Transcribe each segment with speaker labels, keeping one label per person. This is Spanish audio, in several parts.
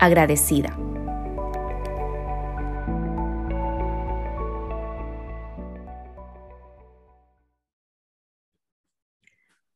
Speaker 1: agradecida.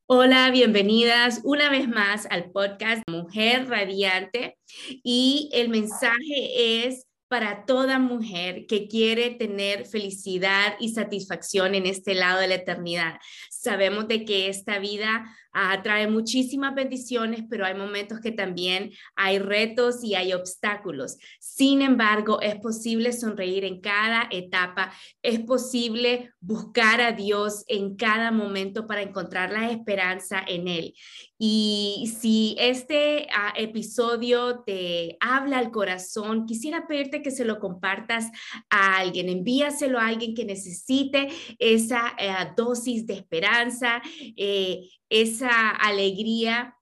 Speaker 1: Hola, bienvenidas una vez más al podcast Mujer Radiante y el mensaje es para toda mujer que quiere tener felicidad y satisfacción en este lado de la eternidad. Sabemos de que esta vida ah, trae muchísimas bendiciones, pero hay momentos que también hay retos y hay obstáculos. Sin embargo, es posible sonreír en cada etapa, es posible buscar a Dios en cada momento para encontrar la esperanza en Él. Y si este ah, episodio te habla al corazón, quisiera pedirte que se lo compartas a alguien, envíaselo a alguien que necesite esa eh, dosis de esperanza, eh, esa alegría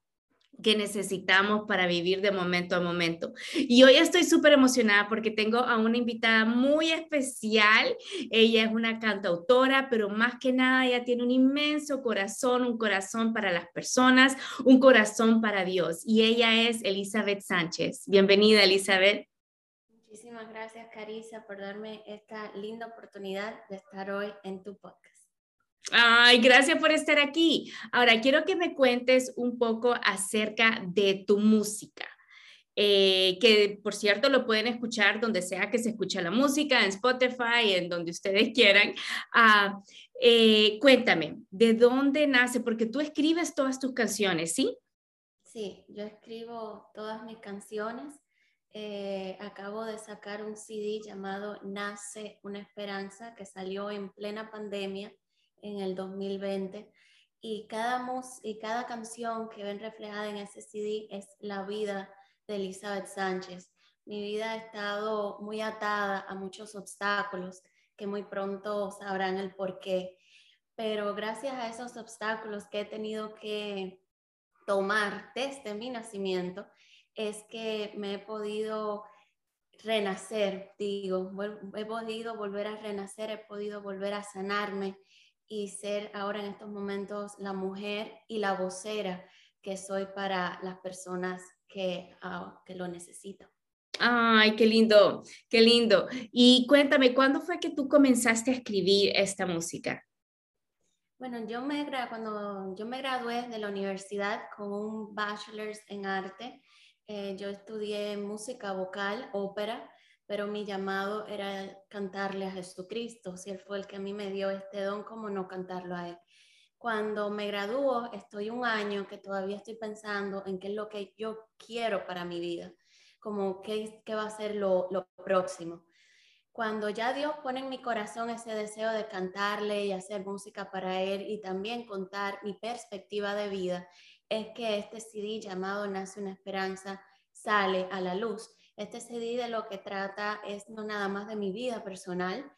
Speaker 1: que necesitamos para vivir de momento a momento. Y hoy estoy súper emocionada porque tengo a una invitada muy especial. Ella es una cantautora, pero más que nada ella tiene un inmenso corazón, un corazón para las personas, un corazón para Dios. Y ella es Elizabeth Sánchez. Bienvenida, Elizabeth.
Speaker 2: Muchísimas gracias, Carissa, por darme esta linda oportunidad de estar hoy en tu podcast.
Speaker 1: Ay, gracias por estar aquí. Ahora, quiero que me cuentes un poco acerca de tu música. Eh, que por cierto lo pueden escuchar donde sea que se escuche la música, en Spotify, en donde ustedes quieran. Ah, eh, cuéntame, ¿de dónde nace? Porque tú escribes todas tus canciones, ¿sí?
Speaker 2: Sí, yo escribo todas mis canciones. Eh, acabo de sacar un CD llamado Nace una Esperanza que salió en plena pandemia en el 2020 y cada, mus y cada canción que ven reflejada en ese CD es la vida de Elizabeth Sánchez. Mi vida ha estado muy atada a muchos obstáculos que muy pronto sabrán el por qué. Pero gracias a esos obstáculos que he tenido que tomar desde mi nacimiento, es que me he podido renacer, digo, he podido volver a renacer, he podido volver a sanarme, y ser ahora en estos momentos la mujer y la vocera que soy para las personas que, ah, que lo necesitan.
Speaker 1: Ay, qué lindo, qué lindo. Y cuéntame, ¿cuándo fue que tú comenzaste a escribir esta música?
Speaker 2: Bueno, yo me, cuando yo me gradué de la universidad con un bachelor's en arte, eh, yo estudié música vocal, ópera, pero mi llamado era cantarle a Jesucristo. Si Él fue el que a mí me dio este don, ¿cómo no cantarlo a Él? Cuando me gradúo, estoy un año que todavía estoy pensando en qué es lo que yo quiero para mi vida, como qué, qué va a ser lo, lo próximo. Cuando ya Dios pone en mi corazón ese deseo de cantarle y hacer música para Él y también contar mi perspectiva de vida, es que este CD llamado Nace una Esperanza sale a la luz este CD de lo que trata es no nada más de mi vida personal,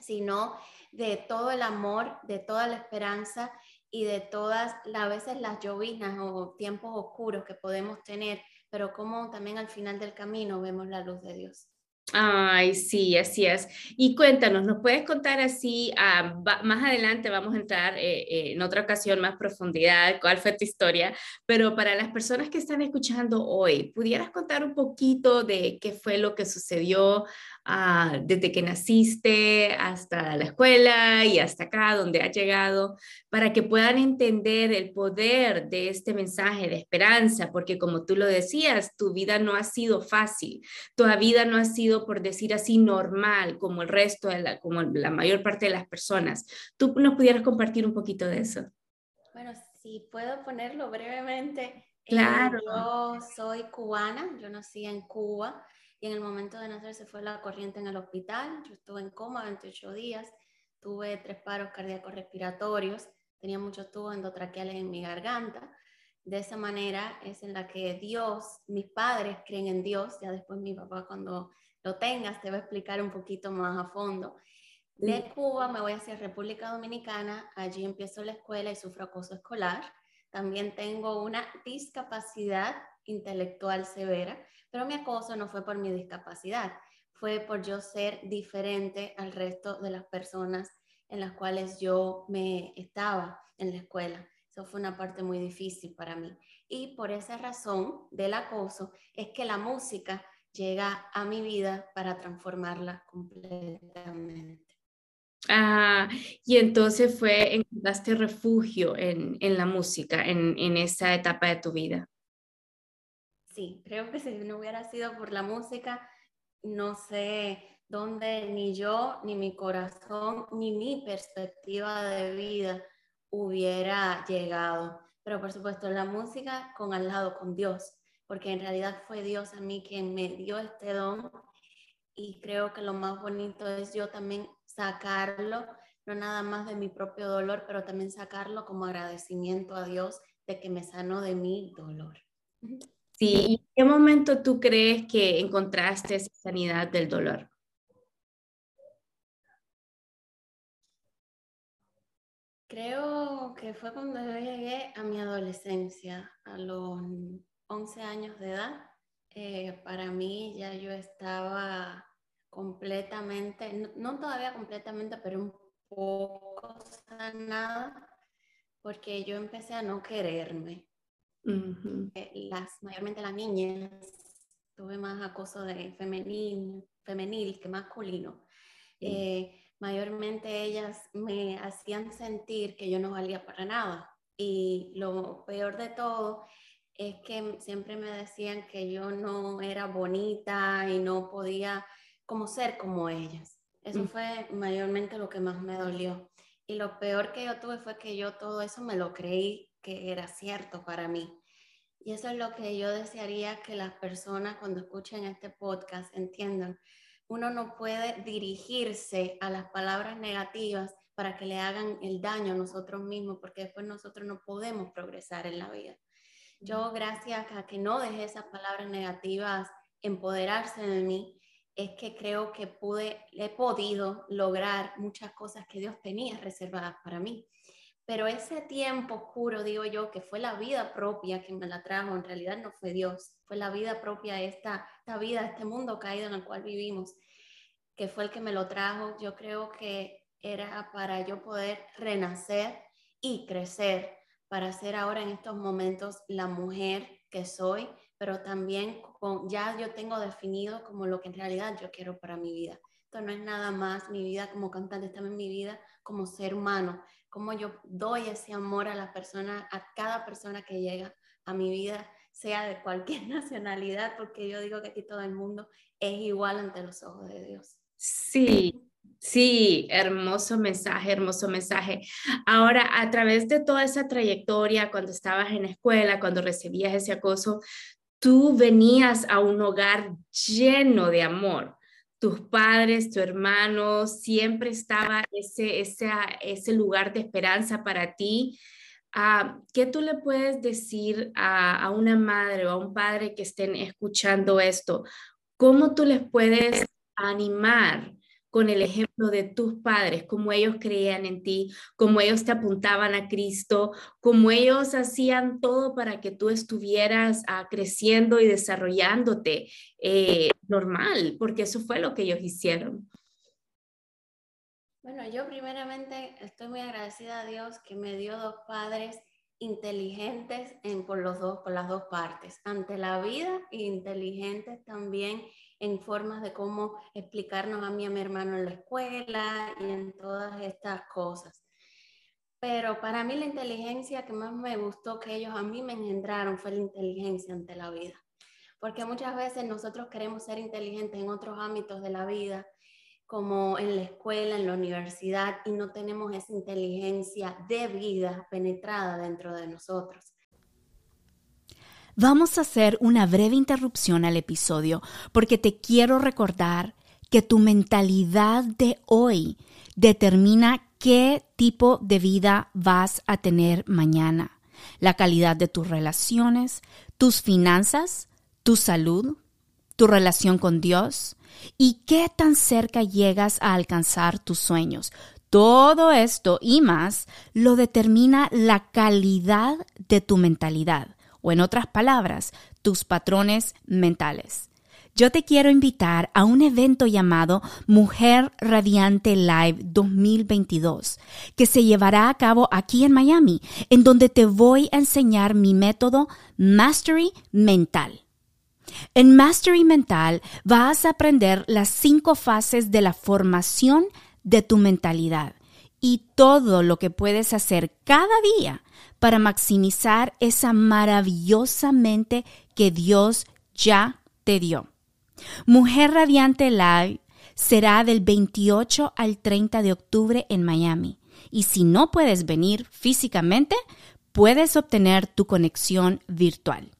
Speaker 2: sino de todo el amor, de toda la esperanza y de todas a veces las llovinas o tiempos oscuros que podemos tener, pero como también al final del camino vemos la luz de Dios.
Speaker 1: Ay, sí, así es. Y cuéntanos, ¿nos puedes contar así, ah, más adelante vamos a entrar eh, eh, en otra ocasión más profundidad, cuál fue tu historia, pero para las personas que están escuchando hoy, ¿pudieras contar un poquito de qué fue lo que sucedió Ah, desde que naciste hasta la escuela y hasta acá, donde has llegado, para que puedan entender el poder de este mensaje de esperanza, porque como tú lo decías, tu vida no ha sido fácil, tu vida no ha sido, por decir así, normal, como el resto, de la, como la mayor parte de las personas. ¿Tú nos pudieras compartir un poquito de eso?
Speaker 2: Bueno, si puedo ponerlo brevemente. Eh,
Speaker 1: claro.
Speaker 2: yo soy cubana, yo nací en Cuba y en el momento de nacer se fue la corriente en el hospital. Yo estuve en coma 28 días, tuve tres paros cardíacos respiratorios, tenía muchos tubos endotraqueales en mi garganta. De esa manera es en la que Dios, mis padres creen en Dios, ya después mi papá cuando lo tengas te va a explicar un poquito más a fondo. De Cuba me voy hacia República Dominicana, allí empiezo la escuela y sufro acoso escolar. También tengo una discapacidad intelectual severa pero mi acoso no fue por mi discapacidad, fue por yo ser diferente al resto de las personas en las cuales yo me estaba en la escuela. Eso fue una parte muy difícil para mí. Y por esa razón del acoso es que la música llega a mi vida para transformarla completamente.
Speaker 1: Ah, y entonces fue, encontraste refugio en, en la música, en, en esa etapa de tu vida.
Speaker 2: Sí, creo que si no hubiera sido por la música, no sé dónde ni yo, ni mi corazón, ni mi perspectiva de vida hubiera llegado. Pero por supuesto, la música con al lado, con Dios, porque en realidad fue Dios a mí quien me dio este don y creo que lo más bonito es yo también sacarlo, no nada más de mi propio dolor, pero también sacarlo como agradecimiento a Dios de que me sanó de mi dolor.
Speaker 1: Sí, ¿y en qué momento tú crees que encontraste esa sanidad del dolor?
Speaker 2: Creo que fue cuando yo llegué a mi adolescencia, a los 11 años de edad. Eh, para mí ya yo estaba completamente, no, todavía completamente, pero un poco sanada, porque yo empecé a no quererme. Eh, las, mayormente las niñas, tuve más acoso de femenil, femenil que masculino. Eh, mayormente ellas me hacían sentir que yo no valía para nada. Y lo peor de todo es que siempre me decían que yo no era bonita y no podía como ser como ellas. Eso mm. fue mayormente lo que más me dolió. Y lo peor que yo tuve fue que yo todo eso me lo creí que era cierto para mí. Y eso es lo que yo desearía que las personas cuando escuchen este podcast entiendan. Uno no puede dirigirse a las palabras negativas para que le hagan el daño a nosotros mismos, porque después nosotros no podemos progresar en la vida. Yo, gracias a que no dejé esas palabras negativas empoderarse de mí, es que creo que pude, he podido lograr muchas cosas que Dios tenía reservadas para mí. Pero ese tiempo oscuro, digo yo, que fue la vida propia que me la trajo, en realidad no fue Dios, fue la vida propia, esta, esta vida, este mundo caído en el cual vivimos, que fue el que me lo trajo. Yo creo que era para yo poder renacer y crecer, para ser ahora en estos momentos la mujer que soy, pero también con, ya yo tengo definido como lo que en realidad yo quiero para mi vida. Esto no es nada más mi vida como cantante, también mi vida como ser humano, cómo yo doy ese amor a la persona, a cada persona que llega a mi vida, sea de cualquier nacionalidad, porque yo digo que aquí todo el mundo es igual ante los ojos de Dios.
Speaker 1: Sí, Sí, hermoso mensaje, hermoso mensaje. Ahora, a través de toda esa trayectoria, cuando estabas en la escuela, cuando recibías ese acoso, tú venías a un hogar lleno de amor tus padres, tu hermano, siempre estaba ese, ese, ese lugar de esperanza para ti. Ah, ¿Qué tú le puedes decir a, a, una madre o a un padre que estén escuchando esto? ¿Cómo tú les puedes animar?
Speaker 3: Con el ejemplo de tus padres, cómo ellos creían en ti, cómo ellos te apuntaban a Cristo, cómo ellos hacían todo para que tú estuvieras ah, creciendo y desarrollándote eh, normal, porque eso fue lo que ellos hicieron.
Speaker 2: Bueno, yo primeramente estoy muy agradecida a Dios que me dio dos padres inteligentes en, por, los dos, por las dos partes, ante la vida e inteligentes también en formas de cómo explicarnos a mí a mi hermano en la escuela y en todas estas cosas. Pero para mí la inteligencia que más me gustó que ellos a mí me engendraron fue la inteligencia ante la vida. Porque muchas veces nosotros queremos ser inteligentes en otros ámbitos de la vida como en la escuela, en la universidad, y no tenemos esa inteligencia de vida penetrada dentro de nosotros.
Speaker 3: Vamos a hacer una breve interrupción al episodio porque te quiero recordar que tu mentalidad de hoy determina qué tipo de vida vas a tener mañana. La calidad de tus relaciones, tus finanzas, tu salud, tu relación con Dios, y qué tan cerca llegas a alcanzar tus sueños. Todo esto y más lo determina la calidad de tu mentalidad, o en otras palabras, tus patrones mentales. Yo te quiero invitar a un evento llamado Mujer Radiante Live 2022, que se llevará a cabo aquí en Miami, en donde te voy a enseñar mi método Mastery Mental. En Mastery Mental vas a aprender las cinco fases de la formación de tu mentalidad y todo lo que puedes hacer cada día para maximizar esa maravillosa mente que Dios ya te dio. Mujer Radiante Live será del 28 al 30 de octubre en Miami. Y si no puedes venir físicamente, puedes obtener tu conexión virtual.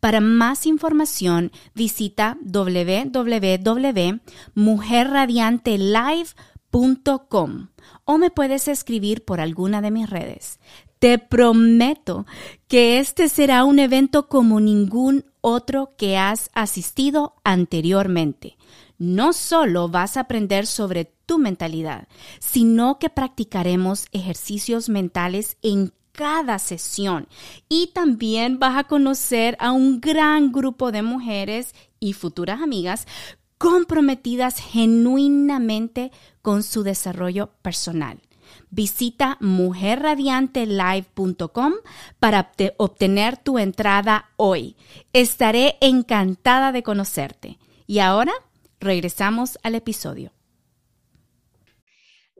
Speaker 3: Para más información, visita www.mujerradiantelive.com o me puedes escribir por alguna de mis redes. Te prometo que este será un evento como ningún otro que has asistido anteriormente. No solo vas a aprender sobre tu mentalidad, sino que practicaremos ejercicios mentales en cada sesión y también vas a conocer a un gran grupo de mujeres y futuras amigas comprometidas genuinamente con su desarrollo personal. Visita mujerradiantelive.com para obtener tu entrada hoy. Estaré encantada de conocerte. Y ahora regresamos al episodio.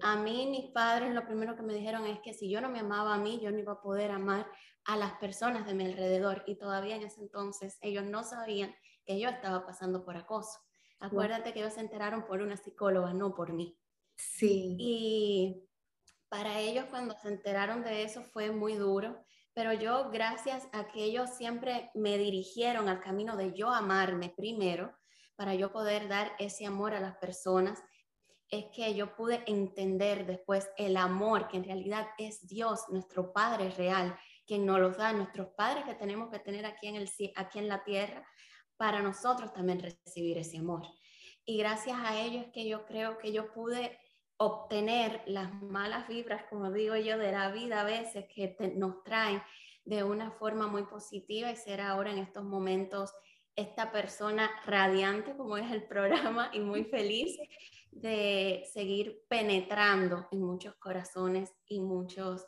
Speaker 2: A mí mis padres lo primero que me dijeron es que si yo no me amaba a mí, yo no iba a poder amar a las personas de mi alrededor. Y todavía en ese entonces ellos no sabían que yo estaba pasando por acoso. Acuérdate que ellos se enteraron por una psicóloga, no por mí.
Speaker 3: Sí.
Speaker 2: Y para ellos cuando se enteraron de eso fue muy duro, pero yo gracias a que ellos siempre me dirigieron al camino de yo amarme primero, para yo poder dar ese amor a las personas es que yo pude entender después el amor que en realidad es Dios, nuestro Padre real, quien nos lo da, nuestros padres que tenemos que tener aquí en, el, aquí en la tierra, para nosotros también recibir ese amor. Y gracias a ellos que yo creo que yo pude obtener las malas vibras, como digo yo, de la vida a veces que nos traen de una forma muy positiva y ser ahora en estos momentos esta persona radiante como es el programa y muy feliz de seguir penetrando en muchos corazones y muchos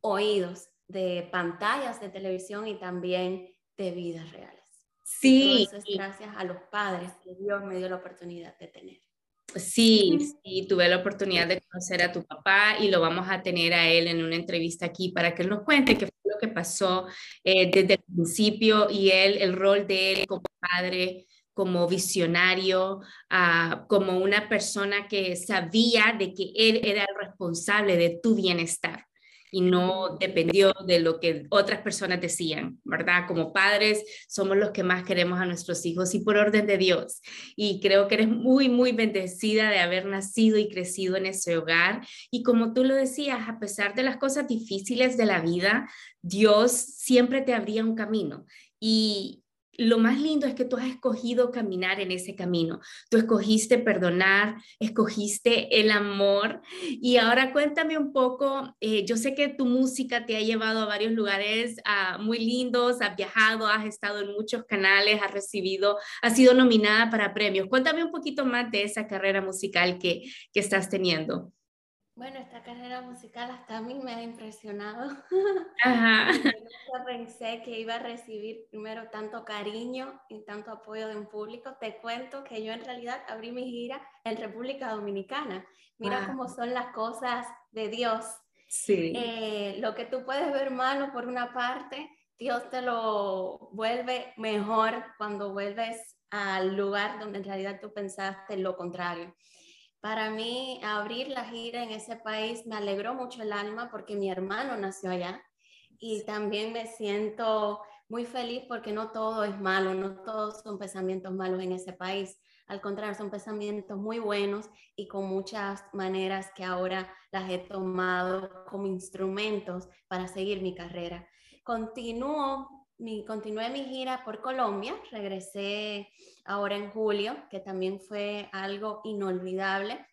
Speaker 2: oídos de pantallas de televisión y también de vidas reales.
Speaker 3: Sí.
Speaker 2: eso es gracias a los padres que Dios me dio la oportunidad de tener.
Speaker 3: Sí, sí, tuve la oportunidad de conocer a tu papá y lo vamos a tener a él en una entrevista aquí para que él nos cuente qué fue lo que pasó eh, desde el principio y él, el rol de él como padre como visionario, ah, como una persona que sabía de que él era el responsable de tu bienestar y no dependió de lo que otras personas decían, ¿verdad? Como padres somos los que más queremos a nuestros hijos y por orden de Dios. Y creo que eres muy, muy bendecida de haber nacido y crecido en ese hogar. Y como tú lo decías, a pesar de las cosas difíciles de la vida, Dios siempre te abría un camino. Y,
Speaker 1: lo más lindo es que tú has escogido caminar en ese camino. Tú escogiste perdonar, escogiste el amor. Y ahora cuéntame un poco, eh, yo sé que tu música te ha llevado a varios lugares ah, muy lindos, has viajado, has estado en muchos canales, has recibido, has sido nominada para premios. Cuéntame un poquito más de esa carrera musical que, que estás teniendo.
Speaker 2: Bueno, esta carrera musical hasta a mí me ha impresionado.
Speaker 1: Ajá.
Speaker 2: Nunca pensé que iba a recibir primero tanto cariño y tanto apoyo de un público. Te cuento que yo en realidad abrí mi gira en República Dominicana. Mira cómo son las cosas de Dios.
Speaker 1: Sí.
Speaker 2: Eh, lo que tú puedes ver malo por una parte, Dios te lo vuelve mejor cuando vuelves al lugar donde en realidad tú pensaste lo contrario. Para mí, abrir la gira en ese país me alegró mucho el alma porque mi hermano nació allá y también me siento muy feliz porque no todo es malo, no todos son pensamientos malos en ese país. Al contrario, son pensamientos muy buenos y con muchas maneras que ahora las he tomado como instrumentos para seguir mi carrera. Continúo mi, continué mi gira por Colombia, regresé ahora en julio, que también fue algo inolvidable,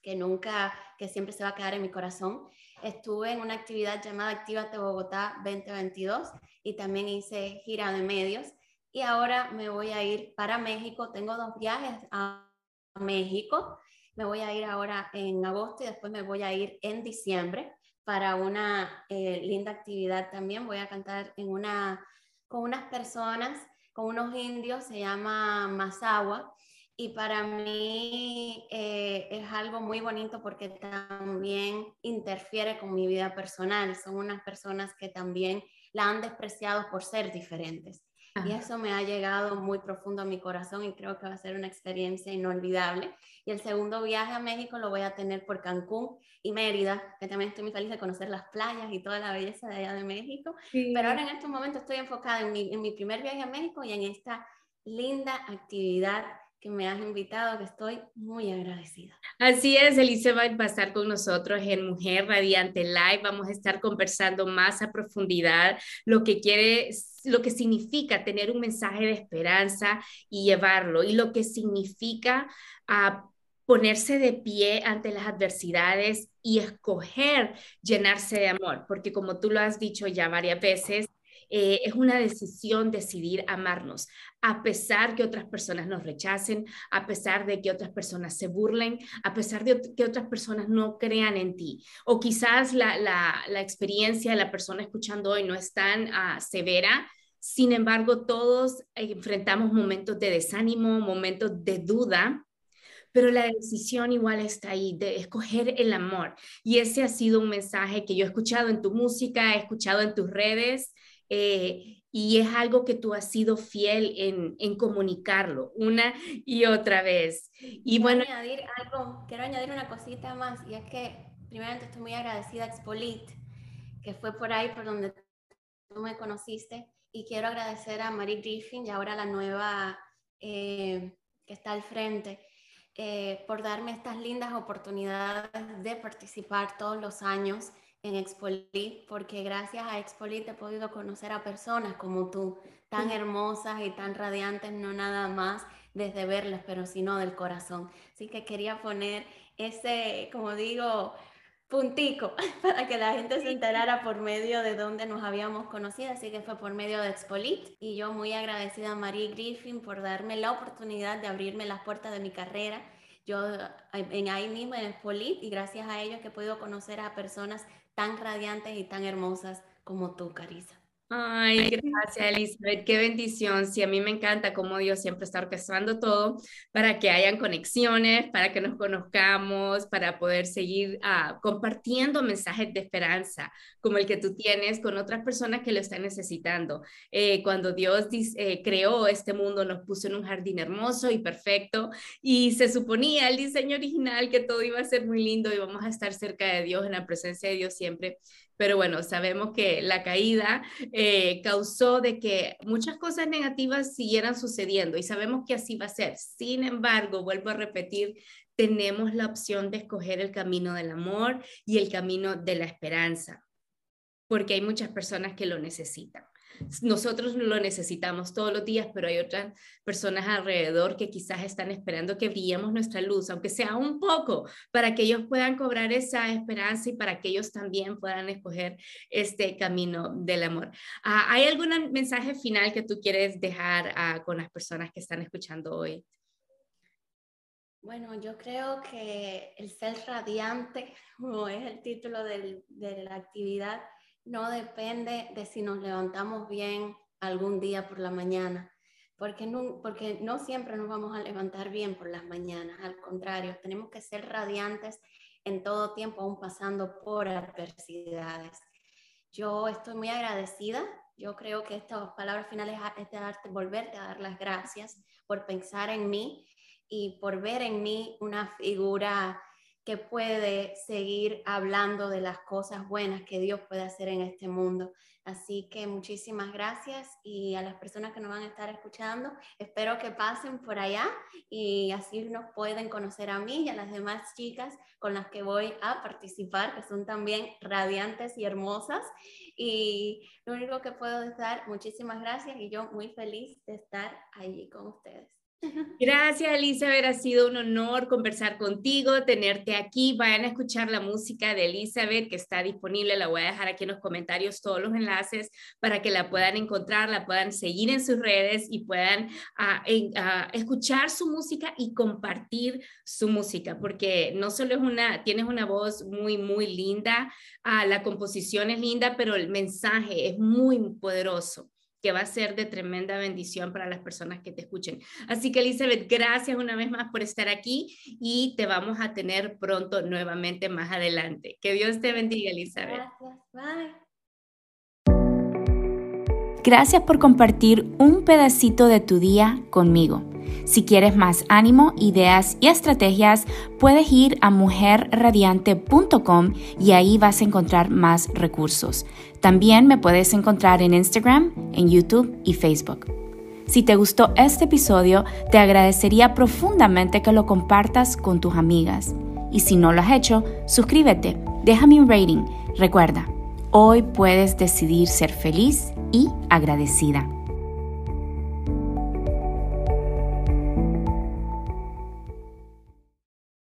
Speaker 2: que nunca, que siempre se va a quedar en mi corazón. Estuve en una actividad llamada Actívate Bogotá 2022 y también hice gira de medios. Y ahora me voy a ir para México. Tengo dos viajes a México. Me voy a ir ahora en agosto y después me voy a ir en diciembre para una eh, linda actividad también. Voy a cantar en una con unas personas, con unos indios, se llama Masagua, y para mí eh, es algo muy bonito porque también interfiere con mi vida personal. Son unas personas que también la han despreciado por ser diferentes. Y eso me ha llegado muy profundo a mi corazón y creo que va a ser una experiencia inolvidable. Y el segundo viaje a México lo voy a tener por Cancún y Mérida, que también estoy muy feliz de conocer las playas y toda la belleza de allá de México. Pero ahora en estos momentos estoy enfocada en mi, en mi primer viaje a México y en esta linda actividad que me has invitado, que estoy muy agradecida.
Speaker 1: Así es, Elizabeth va a estar con nosotros en Mujer Radiante Live. Vamos a estar conversando más a profundidad lo que quiere, lo que significa tener un mensaje de esperanza y llevarlo, y lo que significa ah, ponerse de pie ante las adversidades y escoger llenarse de amor, porque como tú lo has dicho ya varias veces, eh, es una decisión decidir amarnos, a pesar que otras personas nos rechacen, a pesar de que otras personas se burlen, a pesar de que otras personas no crean en ti. O quizás la, la, experiencia de la persona escuchando hoy no es tan ah, severa, sin embargo, todos enfrentamos momentos de desánimo, momentos de duda, pero la decisión igual está ahí, de escoger el amor. Y ese ha sido un mensaje que yo he escuchado en tu música, he escuchado en tus redes, eh, y es algo que tú has sido fiel en, en comunicarlo una y otra vez. Y
Speaker 2: quiero
Speaker 1: bueno,
Speaker 2: añadir algo, quiero añadir una cosita más, y es que primeramente estoy muy agradecida a Expolit, que fue por ahí por donde tú me conociste, y quiero agradecer a Marie Griffin y ahora la nueva eh, que está al frente. Eh, por darme estas lindas oportunidades de participar todos los años en Expolit, porque gracias a Expolit he podido conocer a personas como tú, tan hermosas y tan radiantes, no nada más desde verlas, pero sino del corazón. Así que quería poner ese, como digo, puntico para que la gente se enterara por medio de dónde nos habíamos conocido, así que fue por medio de Expolit y yo muy agradecida a Marie Griffin por darme la oportunidad de abrirme las puertas de mi carrera. Yo en ahí mismo en Expolit y gracias a ellos que he podido conocer a personas tan radiantes y tan hermosas como tú, Carisa.
Speaker 1: Ay, gracias Elizabeth, qué bendición. Sí, a mí me encanta cómo Dios siempre está orquestando todo para que hayan conexiones, para que nos conozcamos, para poder seguir uh, compartiendo mensajes de esperanza como el que tú tienes con otras personas que lo están necesitando. Eh, cuando Dios eh, creó este mundo, nos puso en un jardín hermoso y perfecto y se suponía el diseño original que todo iba a ser muy lindo y vamos a estar cerca de Dios, en la presencia de Dios siempre pero bueno, sabemos que la caída eh, causó de que muchas cosas negativas siguieran sucediendo y sabemos que así va a ser. Sin embargo, vuelvo a repetir, tenemos la opción de escoger el camino del amor y el camino de la esperanza, porque hay muchas personas que lo necesitan. Nosotros lo necesitamos todos los días, pero hay otras personas alrededor que quizás están esperando que brillemos nuestra luz, aunque sea un poco, para que ellos puedan cobrar esa esperanza y para que ellos también puedan escoger este camino del amor. Ah, ¿Hay algún mensaje final que tú quieres dejar ah, con las personas que están escuchando hoy?
Speaker 2: Bueno, yo creo que el ser radiante, como es el título de la actividad, no depende de si nos levantamos bien algún día por la mañana, porque no, porque no siempre nos vamos a levantar bien por las mañanas, al contrario, tenemos que ser radiantes en todo tiempo, aún pasando por adversidades. Yo estoy muy agradecida, yo creo que estas palabras finales es de darte, volverte a dar las gracias por pensar en mí y por ver en mí una figura que puede seguir hablando de las cosas buenas que Dios puede hacer en este mundo. Así que muchísimas gracias y a las personas que nos van a estar escuchando, espero que pasen por allá y así nos pueden conocer a mí y a las demás chicas con las que voy a participar, que son también radiantes y hermosas. Y lo único que puedo es dar muchísimas gracias y yo muy feliz de estar allí con ustedes.
Speaker 1: Gracias, Elizabeth. Ha sido un honor conversar contigo, tenerte aquí. Vayan a escuchar la música de Elizabeth que está disponible. La voy a dejar aquí en los comentarios todos los enlaces para que la puedan encontrar, la puedan seguir en sus redes y puedan ah, ah, escuchar su música y compartir su música, porque no solo es una, tienes una voz muy, muy linda, ah, la composición es linda, pero el mensaje es muy poderoso que va a ser de tremenda bendición para las personas que te escuchen. Así que Elizabeth, gracias una vez más por estar aquí y te vamos a tener pronto nuevamente más adelante. Que Dios te bendiga, Elizabeth.
Speaker 2: Gracias, bye.
Speaker 1: Gracias por compartir un pedacito de tu día conmigo. Si quieres más ánimo, ideas y estrategias, puedes ir a mujerradiante.com y ahí vas a encontrar más recursos. También me puedes encontrar en Instagram, en YouTube y Facebook. Si te gustó este episodio, te agradecería profundamente que lo compartas con tus amigas. Y si no lo has hecho, suscríbete, déjame un rating. Recuerda, hoy puedes decidir ser feliz y agradecida.